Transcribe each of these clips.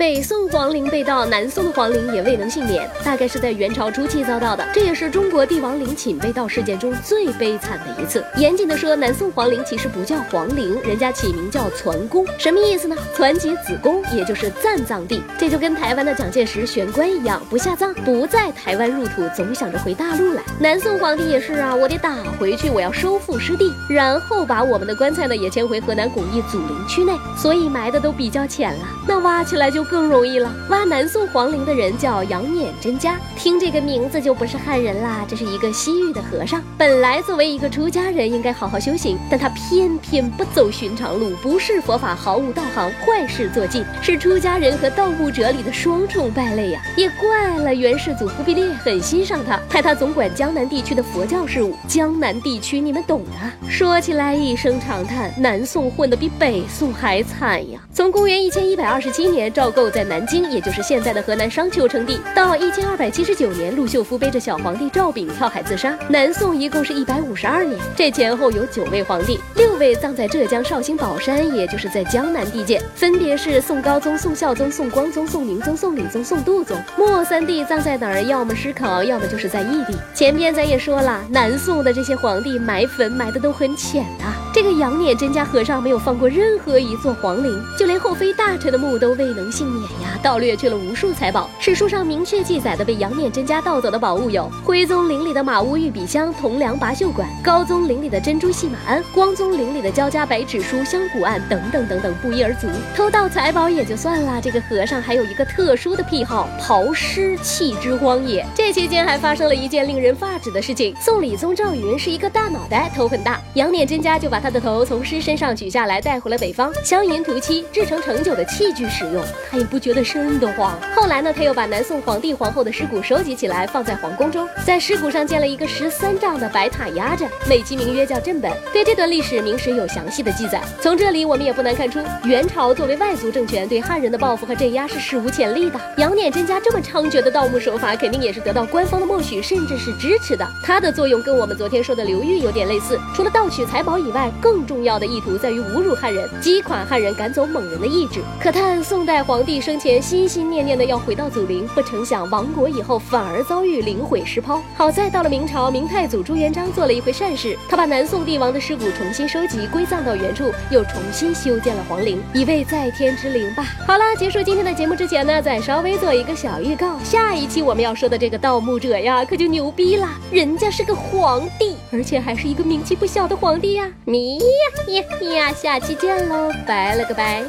北宋皇陵被盗，南宋的皇陵也未能幸免，大概是在元朝初期遭到的。这也是中国帝王陵寝被盗事件中最悲惨的一次。严谨的说，南宋皇陵其实不叫皇陵，人家起名叫攒宫，什么意思呢？攒结子宫，也就是暂葬地。这就跟台湾的蒋介石悬棺一样，不下葬，不在台湾入土，总想着回大陆来。南宋皇帝也是啊，我得打回去，我要收复失地，然后把我们的棺材呢也迁回河南巩义祖陵区内，所以埋的都比较浅了，那挖起来就。更容易了。挖南宋皇陵的人叫杨碾真家，听这个名字就不是汉人啦，这是一个西域的和尚。本来作为一个出家人，应该好好修行，但他偏偏不走寻常路，不是佛法，毫无道行，坏事做尽，是出家人和盗墓者里的双重败类呀。也怪了元世祖忽必烈很欣赏他，派他总管江南地区的佛教事务。江南地区你们懂的。说起来一声长叹，南宋混得比北宋还惨呀。从公元一千一百二十七年，赵构。在南京，也就是现在的河南商丘称帝。到一千二百七十九年，陆秀夫背着小皇帝赵昺跳海自杀。南宋一共是一百五十二年，这前后有九位皇帝，六位葬在浙江绍兴宝山，也就是在江南地界，分别是宋高宗、宋孝宗、宋光宗、宋宁宗、宋理宗、宋度宗。末三帝葬在哪儿？要么失考，要么就是在异地。前边咱也说了，南宋的这些皇帝埋坟埋的都很浅的。这个杨念真家和尚没有放过任何一座皇陵，就连后妃大臣的墓都未能幸免呀，盗掠去了无数财宝。史书上明确记载的被杨念真家盗走的宝物有：徽宗陵里的马屋玉笔箱、铜梁拔袖管；高宗陵里的珍珠戏马鞍；光宗陵里的交加白纸书、香骨案等等等等，不一而足。偷盗财宝也就算了，这个和尚还有一个特殊的癖好，刨尸弃之荒野。这期间还发生了一件令人发指的事情：宋理宗赵云是一个大脑袋，头很大，杨念真家就把。他的头从尸身上取下来，带回了北方，镶银涂漆，制成盛酒的器具使用。他也不觉得瘆得慌。后来呢，他又把南宋皇帝皇后的尸骨收集起来，放在皇宫中，在尸骨上建了一个十三丈的白塔压着，美其名曰叫镇本。对这段历史，明史有详细的记载。从这里，我们也不难看出，元朝作为外族政权，对汉人的报复和镇压是史无前例的。杨碾真家这么猖獗的盗墓手法，肯定也是得到官方的默许，甚至是支持的。它的作用跟我们昨天说的刘裕有点类似，除了盗取财宝以外，更重要的意图在于侮辱汉人，击垮汉人，赶走蒙人的意志。可叹宋代皇帝生前心心念念的要回到祖陵，不成想亡国以后反而遭遇陵毁尸抛。好在到了明朝，明太祖朱元璋做了一回善事，他把南宋帝王的尸骨重新收集归葬到原处，又重新修建了皇陵，以慰在天之灵吧。好了，结束今天的节目之前呢，再稍微做一个小预告，下一期我们要说的这个盗墓者呀，可就牛逼了，人家是个皇帝，而且还是一个名气不小的皇帝呀，你。呀呀呀，下期见喽，拜了个拜。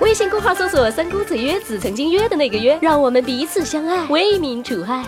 微信公号搜索“三公子约子”，曾经约的那个约，让我们彼此相爱，为民除害。